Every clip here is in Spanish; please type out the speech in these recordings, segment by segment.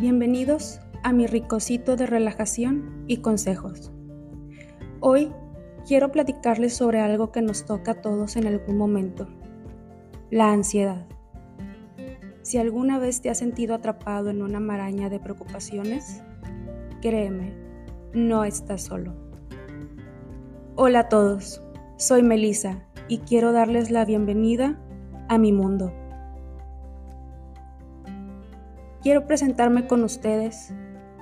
Bienvenidos a mi ricocito de relajación y consejos. Hoy quiero platicarles sobre algo que nos toca a todos en algún momento, la ansiedad. Si alguna vez te has sentido atrapado en una maraña de preocupaciones, créeme, no estás solo. Hola a todos, soy Melissa y quiero darles la bienvenida a mi mundo. Quiero presentarme con ustedes.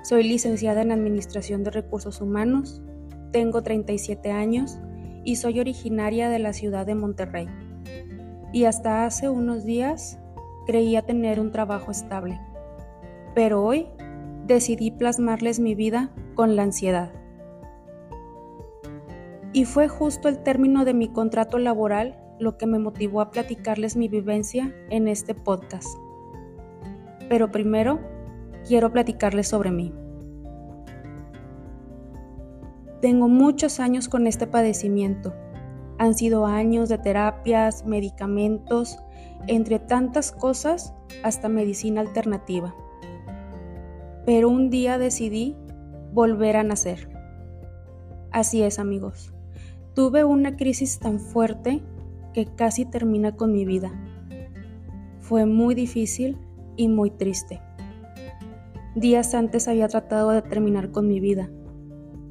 Soy licenciada en Administración de Recursos Humanos, tengo 37 años y soy originaria de la ciudad de Monterrey. Y hasta hace unos días creía tener un trabajo estable. Pero hoy decidí plasmarles mi vida con la ansiedad. Y fue justo el término de mi contrato laboral lo que me motivó a platicarles mi vivencia en este podcast pero primero quiero platicarles sobre mí. Tengo muchos años con este padecimiento. Han sido años de terapias, medicamentos, entre tantas cosas hasta medicina alternativa. Pero un día decidí volver a nacer. Así es amigos. Tuve una crisis tan fuerte que casi termina con mi vida. Fue muy difícil y muy triste. Días antes había tratado de terminar con mi vida.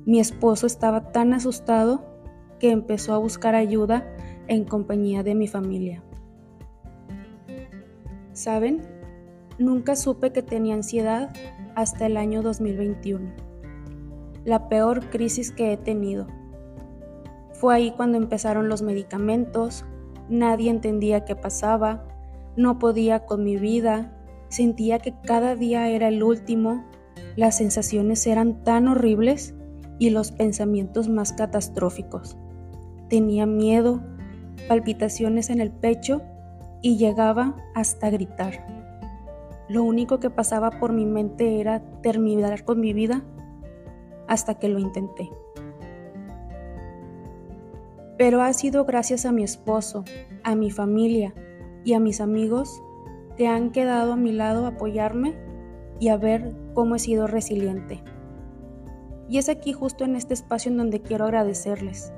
Mi esposo estaba tan asustado que empezó a buscar ayuda en compañía de mi familia. ¿Saben? Nunca supe que tenía ansiedad hasta el año 2021, la peor crisis que he tenido. Fue ahí cuando empezaron los medicamentos, nadie entendía qué pasaba, no podía con mi vida, Sentía que cada día era el último, las sensaciones eran tan horribles y los pensamientos más catastróficos. Tenía miedo, palpitaciones en el pecho y llegaba hasta gritar. Lo único que pasaba por mi mente era terminar con mi vida hasta que lo intenté. Pero ha sido gracias a mi esposo, a mi familia y a mis amigos que han quedado a mi lado a apoyarme y a ver cómo he sido resiliente. Y es aquí justo en este espacio en donde quiero agradecerles.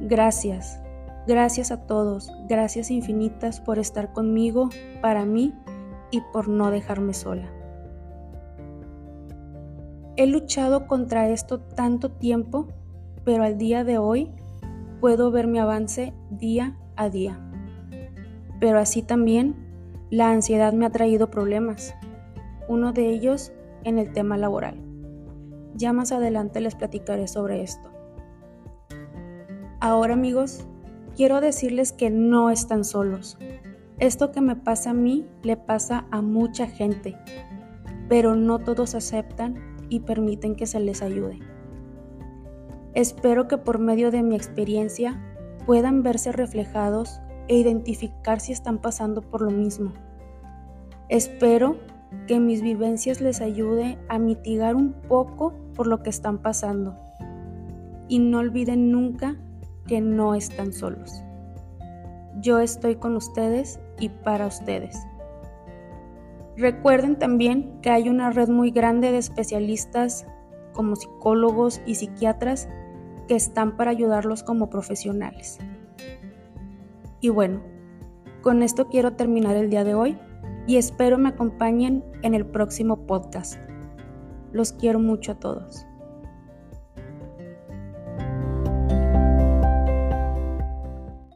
Gracias, gracias a todos, gracias infinitas por estar conmigo, para mí y por no dejarme sola. He luchado contra esto tanto tiempo, pero al día de hoy puedo ver mi avance día a día. Pero así también la ansiedad me ha traído problemas, uno de ellos en el tema laboral. Ya más adelante les platicaré sobre esto. Ahora amigos, quiero decirles que no están solos. Esto que me pasa a mí le pasa a mucha gente, pero no todos aceptan y permiten que se les ayude. Espero que por medio de mi experiencia puedan verse reflejados e identificar si están pasando por lo mismo. Espero que mis vivencias les ayude a mitigar un poco por lo que están pasando. Y no olviden nunca que no están solos. Yo estoy con ustedes y para ustedes. Recuerden también que hay una red muy grande de especialistas como psicólogos y psiquiatras que están para ayudarlos como profesionales. Y bueno, con esto quiero terminar el día de hoy y espero me acompañen en el próximo podcast. Los quiero mucho a todos.